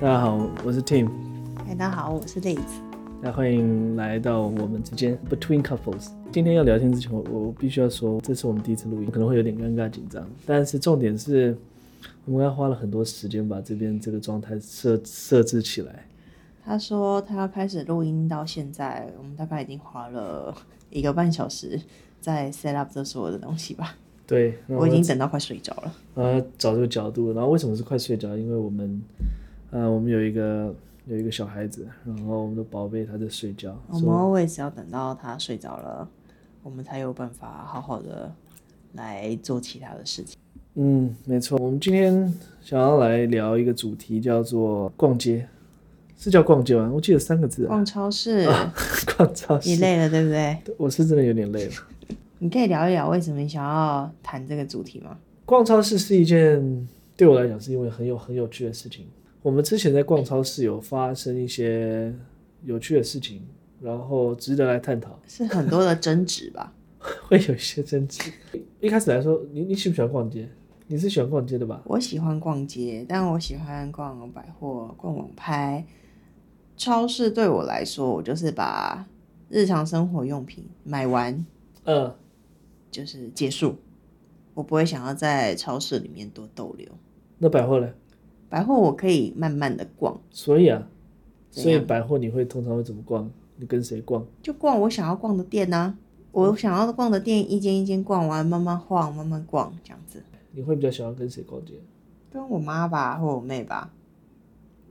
大家好，我是 Tim，嗨，大家好，我是 Liz。那欢迎来到我们之间 Between Couples。今天要聊天之前，我我必须要说，这是我们第一次录音，可能会有点尴尬紧张，但是重点是，我们刚花了很多时间把这边这个状态设设置起来。他说他要开始录音到现在，我们大概已经花了一个半小时在 set up 这所有的东西吧。对，我已经等到快睡着了。呃找这个角度，然后为什么是快睡着？因为我们呃我们有一个有一个小孩子，然后我们的宝贝他在睡觉，我们 always 要等到他睡着了，我们才有办法好好的来做其他的事情。嗯，没错。我们今天想要来聊一个主题，叫做逛街，是叫逛街吗？我记得三个字啊，逛超市，逛超市。你累了对不对？我是真的有点累了。你可以聊一聊为什么你想要谈这个主题吗？逛超市是一件对我来讲是因为很有很有趣的事情。我们之前在逛超市有发生一些有趣的事情，然后值得来探讨，是很多的争执吧？会有一些争执。一开始来说，你你喜不喜欢逛街？你是喜欢逛街的吧？我喜欢逛街，但我喜欢逛百货、逛网拍。超市对我来说，我就是把日常生活用品买完，嗯，就是结束。我不会想要在超市里面多逗留。那百货呢？百货我可以慢慢的逛，所以啊，所以百货你会通常会怎么逛？你跟谁逛？就逛我想要逛的店呐、我想要逛的店，一间一间逛完，慢慢晃，慢慢逛，这样子。你会比较喜欢跟谁逛街？跟我妈吧，或我妹吧，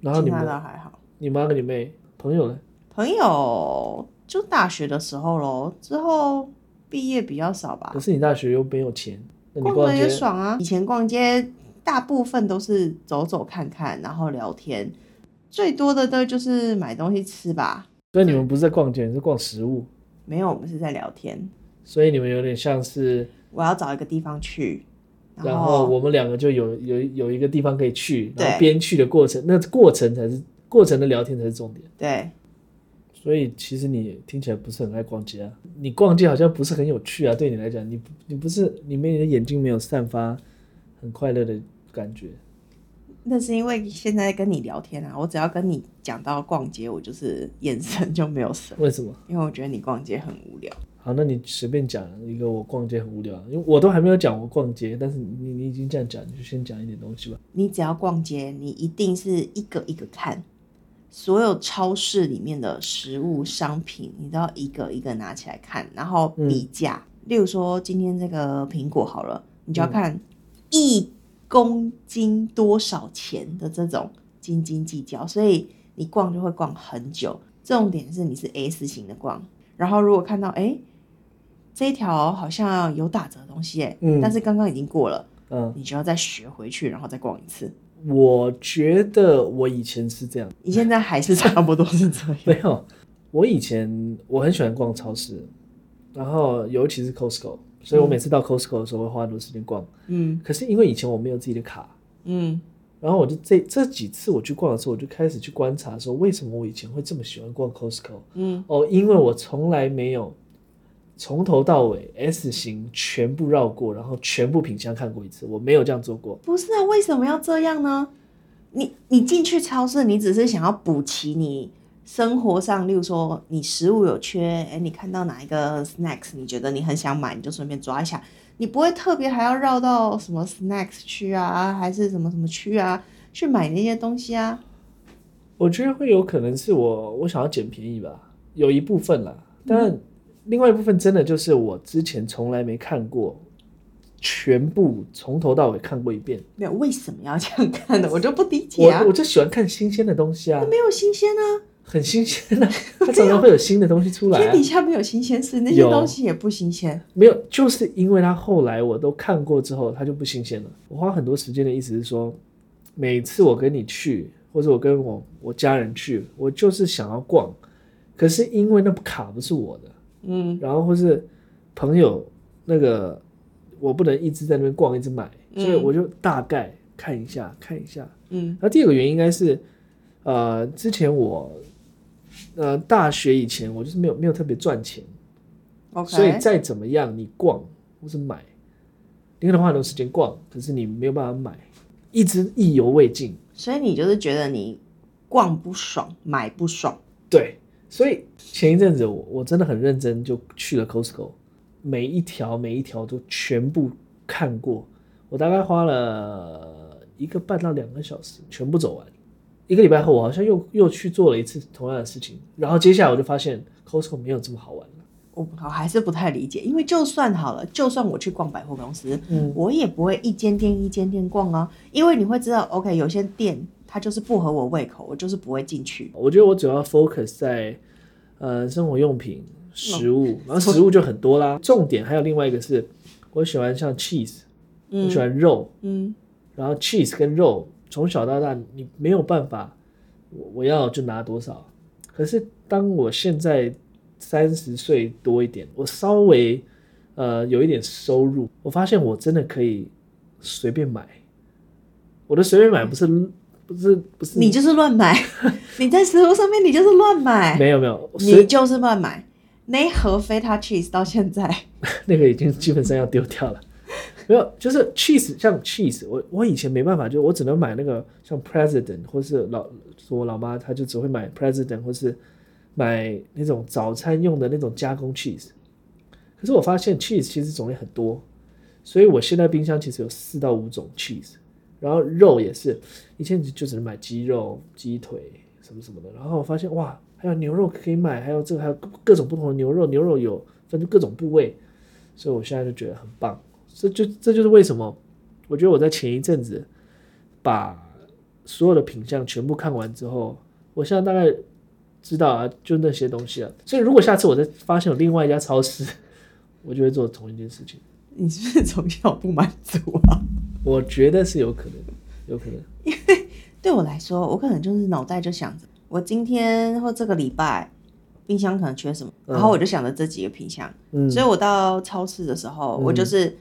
然后你们，倒还好。你妈跟你妹朋友呢？朋友就大学的时候咯，之后毕业比较少吧可。是你大学又没有钱，那你逛的也爽啊！以前逛街大部分都是走走看看，然后聊天，最多的都就是买东西吃吧。所以你们不是在逛街，你是逛食物，没有，我们是在聊天。所以你们有点像是，我要找一个地方去，然后我们两个就有有有一个地方可以去，然后边去的过程，那过程才是过程的聊天才是重点。对所以其实你听起来不是很爱逛街啊，你逛街好像不是很有趣啊，对你来讲，你你不是你没你的眼睛没有散发很快乐的感觉。那是因为现在跟你聊天啊，我只要跟你讲到逛街，我就是眼神就没有神，为什么？因为我觉得你逛街很无聊。好，那你随便讲一个我逛街很无聊，因为我都还没有讲我逛街，但是你你已经这样讲，你就先讲一点东西吧。你只要逛街，你一定是一个一个看，所有超市里面的食物商品，你都要一个一个拿起来看，然后比价。例如说，今天这个苹果好了，你就要看一公斤多少钱的这种斤斤计较，所以你逛就会逛很久。重点是你是 S 型的逛，然后如果看到哎、诶这一条好像有打折的东西哎、嗯但是刚刚已经过了。嗯，你就要再学回去，然后再逛一次。我觉得我以前是这样，你现在还是差不多是这样。没有，我以前我很喜欢逛超市，然后尤其是 Costco，所以我每次到 Costco 的时候会花很多时间逛。嗯可是因为以前我没有自己的卡，嗯然后我就这这几次我去逛的时候，我就开始去观察说，为什么我以前会这么喜欢逛 Costco？嗯，哦，因为我从来没有从头到尾 S 型全部绕过，然后全部品相看过一次，我没有这样做过。不是啊，为什么要这样呢？你你进去超市，你只是想要补齐你生活上，例如说你食物有缺，哎，你看到哪一个 snacks，你觉得你很想买，你就顺便抓一下，你不会特别还要绕到什么 snacks 区啊，还是什么什么区啊，去买那些东西啊。我觉得会有可能是我我想要捡便宜吧，有一部分啦，但另外一部分真的就是我之前从来没看过，全部从头到尾看过一遍。没有，为什么要这样看的？我就不理解啊我。我就喜欢看新鲜的东西啊，没有新鲜啊，很新鲜啊，它常常会有新的东西出来、啊天底。下没有新鲜事，那些东西也不新鲜。没有，就是因为它后来我都看过之后，它就不新鲜了。我花很多时间的意思是说，每次我跟你去，或者我跟我我家人去，我就是想要逛，可是因为那卡不是我的，嗯然后或是朋友那个我不能一直在那边逛，一直买，所以嗯我就大概看一下看一下。嗯然后第二个原因应该是，呃，之前我呃大学以前我就是没有没有特别赚钱。，OK，所以再怎么样，你逛或是买，你可能花很多时间逛，可是你没有办法买，一直意犹未尽。所以你就是觉得你逛不爽，买不爽。对，所以前一阵子我我真的很认真，就去了 Costco，每一条每一条都全部看过，我大概花了一个半到两个小时全部走完。一个礼拜后，我好像又又去做了一次同样的事情，然后接下来我就发现 Costco 没有这么好玩了。我我还是不太理解，因为就算好了，就算我去逛百货公司，嗯我也不会一间店一间店逛啊，因为你会知道，OK，有些店它就是不合我胃口，我就是不会进去。我觉得我主要 focus 在呃生活用品、食物，然后食物就很多啦。重点还有另外一个是，我喜欢像 cheese，我喜欢肉，嗯，然后 cheese 跟肉从小到大你没有办法，我我要就拿多少。可是当我现在三十岁多一点，我稍微呃有一点收入，我发现我真的可以随便买。我的随便买不是不是不是你就是乱买，你在食物上面你就是乱买，没有没有你就是乱买。那一盒菲塔 cheese 到现在，那个已经基本上要丢掉了。没有，就是 cheese，像 cheese，我我以前没办法，就我只能买那个像 president 或是老我老妈，她就只会买 president 或是买那种早餐用的那种加工 cheese。可是我发现 cheese 其实种类很多，所以我现在冰箱其实有四到五种 cheese，然后肉也是，以前就只能买鸡肉、鸡腿什么什么的，然后我发现哇，还有牛肉可以买，还有这个还有各种不同的牛肉，牛肉有分各种部位，所以我现在就觉得很棒。这就这就是为什么我觉得我在前一阵子把所有的品相全部看完之后，我现在大概知道啊，就那些东西啊。所以如果下次我再发现有另外一家超市，我就会做同一件事情。你是不是从小不满足啊？我觉得是有可能，有可能。因为对我来说，我可能就是脑袋就想着，我今天或这个礼拜冰箱可能缺什么，然后我就想着这几个品相，嗯所以我到超市的时候，我就是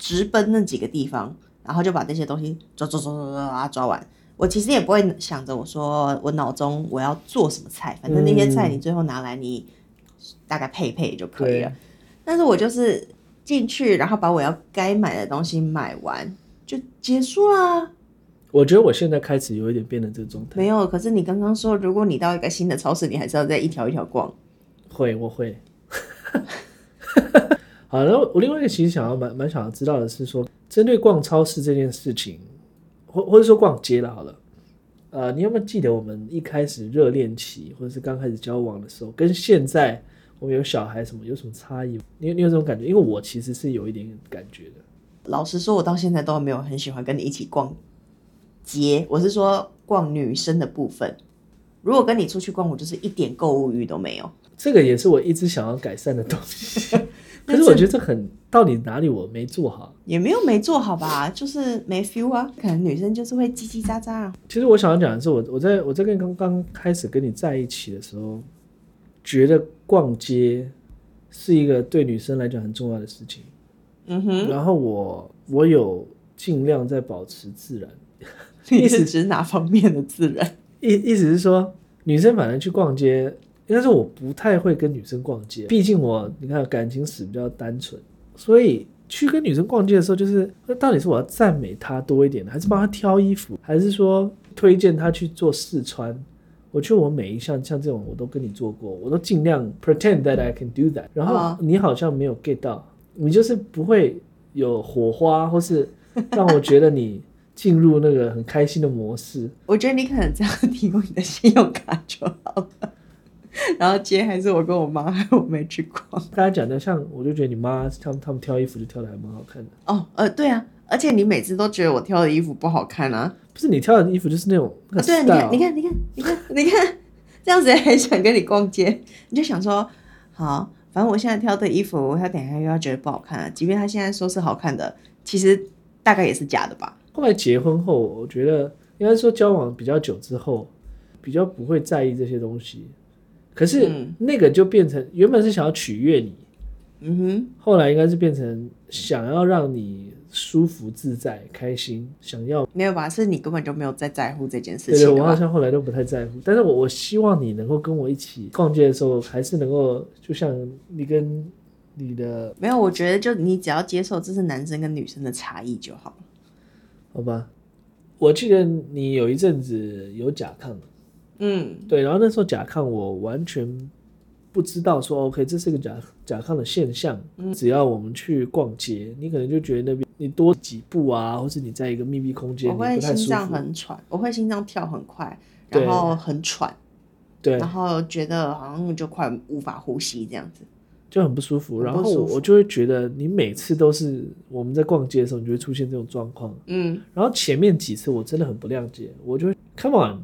直奔那几个地方，然后就把这些东西抓抓抓抓抓把它抓完。我其实也不会想着我说我脑中我要做什么菜，反正那些菜你最后拿来你大概配配就可以了。但是我就是进去，然后把我要该买的东西买完就结束啦。我觉得我现在开始有一点变成这个状态。没有，可是你刚刚说，如果你到一个新的超市，你还是要再一条一条逛。会，我会。好，然后我另外一个其实想要蛮蛮想要知道的是说，针对逛超市这件事情，或或者说逛街了，好了，呃，你有没有记得我们一开始热恋期或者是刚开始交往的时候，跟现在我们有小孩什么有什么差异？你有你有这种感觉？因为我其实是有一点点感觉的。老实说，我到现在都没有很喜欢跟你一起逛街。我是说逛女生的部分。如果跟你出去逛，我就是一点购物欲都没有。这个也是我一直想要改善的东西，可是我觉得这很到底哪里我没做好？也没有没做好吧，就是没 feel 啊。可能女生就是会叽叽喳喳啊。其实我想要讲的是，我我在我在跟刚刚开始跟你在一起的时候，觉得逛街是一个对女生来讲很重要的事情。嗯哼，然后我我有尽量在保持自然，你是指哪方面的自然？意意思是说，女生反正去逛街，应该是我不太会跟女生逛街，毕竟我你看感情史比较单纯，所以去跟女生逛街的时候，就是那到底是我要赞美她多一点，还是帮她挑衣服，还是说推荐她去做试穿？我觉得我每一项像这种我都跟你做过，我都尽量 pretend that I can do that，然后啊你好像没有 get 到，你就是不会有火花，或是让我觉得你进入那个很开心的模式。我觉得你可能这样 提供你的信用卡就好了。然后街还是我跟我妈，还 有我妹去逛。刚才讲的，像我就觉得你妈他们他们挑衣服就挑的还蛮好看的，哦，呃，对啊，而且你每次都觉得我挑的衣服不好看啊。不是你挑的衣服就是那种那啊，对啊，你看，你看，你看，你看，你看，这样子还想跟你逛街，你就想说，好，反正我现在挑的衣服，他等一下又要觉得不好看了。即便他现在说是好看的，其实大概也是假的吧。后来结婚后，我觉得应该说交往比较久之后，比较不会在意这些东西。可是嗯那个就变成原本是想要取悦你，嗯哼，后来应该是变成想要让你舒服自在、开心，想要。没有吧？是你根本就没有在在乎这件事情对，我好？像后来都不太在乎，但是我我希望你能够跟我一起逛街的时候，还是能够就像你跟你的没有，我觉得就你只要接受这是男生跟女生的差异就好了。好吧，我记得你有一阵子有甲亢，嗯对，然后那时候甲亢我完全不知道说 OK 这是个甲甲亢的现象，嗯只要我们去逛街，你可能就觉得那边你多几步啊，或是你在一个密闭空间，我会心脏。很喘，我会心脏跳很快，然后很喘，对然，后觉得好像就快无法呼吸这样子。就很不舒服。然后我就会觉得，你每次都是我们在逛街的时候，你就会出现这种状况。嗯然后前面几次我真的很不谅解，我就会 Come on，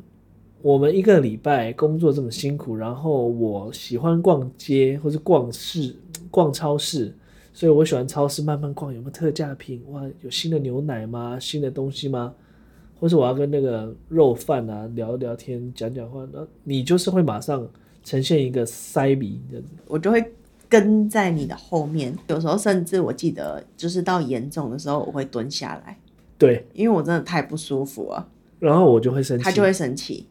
我们一个礼拜工作这么辛苦，然后我喜欢逛街或是逛市、逛超市，所以我喜欢超市慢慢逛，有没有特价品？哇，有新的牛奶吗？新的东西吗？或是我要跟那个肉贩啊聊聊天、讲讲话，那你就是会马上呈现一个塞鼻这样子。我就会跟在你的后面，有时候甚至我记得就是到严重的时候，我会蹲下来，对，因为我真的太不舒服了，然后我就会生气，他就会生气。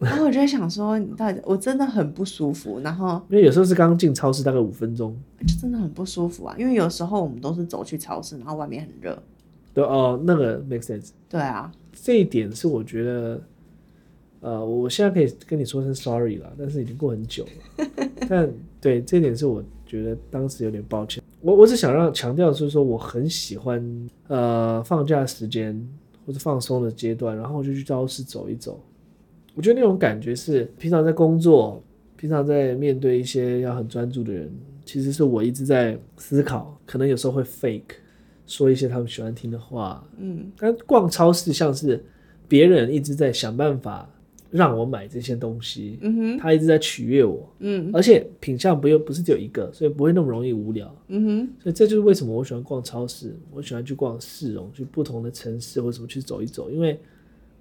然后我就在想说，你到底我真的很不舒服，然后因为有时候是刚进超市大概五分钟，就真的很不舒服啊。因为有时候我们都是走去超市，然后外面很热。对哦，那个 make sense。对啊，这一点是我觉得，呃，我现在可以跟你说声 sorry 了，但是已经过很久了。但对这一点是我觉得当时有点抱歉。我我只想让强调的是说，我很喜欢呃放假时间或者放松的阶段，然后我就去超市走一走。我觉得那种感觉是平常在工作，平常在面对一些要很专注的人，其实是我一直在思考，可能有时候会 fake 说一些他们喜欢听的话，嗯。但逛超市像是别人一直在想办法让我买这些东西，嗯哼。他一直在取悦我，嗯。而且品相不又不是只有一个，所以不会那么容易无聊。嗯哼。所以这就是为什么我喜欢逛超市，我喜欢去逛市容，去不同的城市或什么去走一走，因为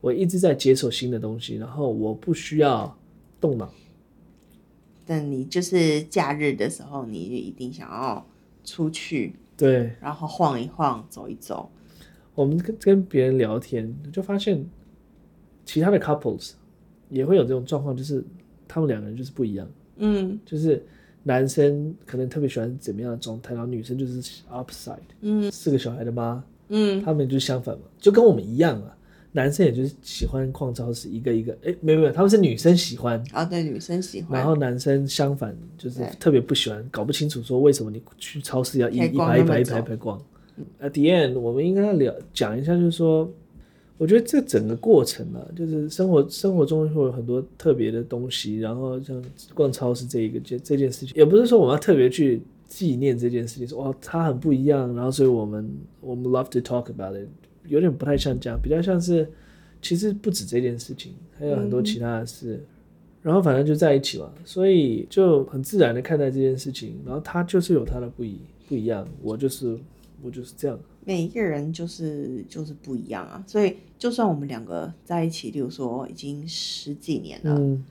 我一直在接受新的东西，然后我不需要动脑。但你就是假日的时候，你就一定想要出去，对然后晃一晃，走一走。我们跟跟别人聊天，就发现其他的 couples 也会有这种状况，就是他们两个人就是不一样。嗯就是男生可能特别喜欢怎么样的状态，然后女生就是 opposite，嗯四个小孩的妈，嗯他们就相反嘛，就跟我们一样啊。男生也就是喜欢逛超市，一个一个，哎，没有没有，他们是女生喜欢，啊，对，女生喜欢。然后男生相反，就是特别不喜欢，搞不清楚说为什么你去超市要一一排一排一排一排逛。At the end，我们应该要聊讲一下，就是说，我觉得这整个过程啊，就是生活生活中会有很多特别的东西，然后像逛超市这一个这这件事情，也不是说我们要特别去纪念这件事情，说哦它很不一样，然后所以我们我们 love to talk about it，有点不太像这样，比较像是其实不止这件事情，还有很多其他的事。然后反正就在一起嘛，所以就很自然的看待这件事情。然后他就是有他的不一不一样，我就是我就是这样。每一个人就是就是不一样啊，所以就算我们两个在一起，例如说已经十几年了，嗯，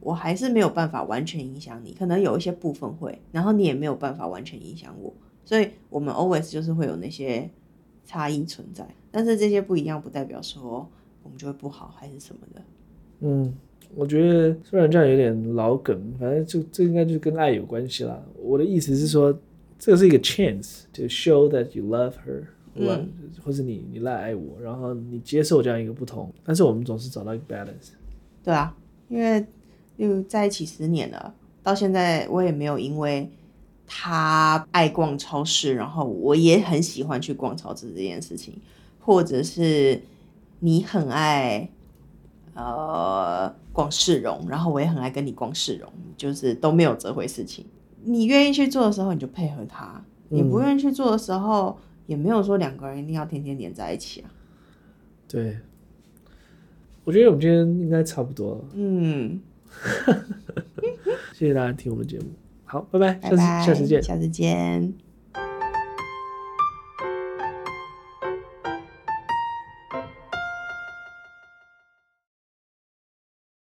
我还是没有办法完全影响你，可能有一些部分会，然后你也没有办法完全影响我，所以我们 always 就是会有那些差异存在，但是这些不一样不代表说我们就会不好还是什么的。嗯，我觉得虽然这样有点老梗，反正就这应该就是跟爱有关系啦。我的意思是说，这是一个 chance to show that you love her，love，、或者你你来爱我，然后你接受这样一个不同，但是我们总是找到一个 balance。对啊，因为又在一起十年了，到现在我也没有因为他爱逛超市，然后我也很喜欢去逛超市这件事情，或者是你很爱呃逛市容，然后我也很爱跟你逛市容，就是都没有这回事情。你愿意去做的时候，你就配合他；你不愿意去做的时候，也没有说两个人一定要天天黏在一起啊。对，我觉得我们今天应该差不多了，嗯，谢谢大家听我们的节目。好，拜拜，下次下次见。下次见。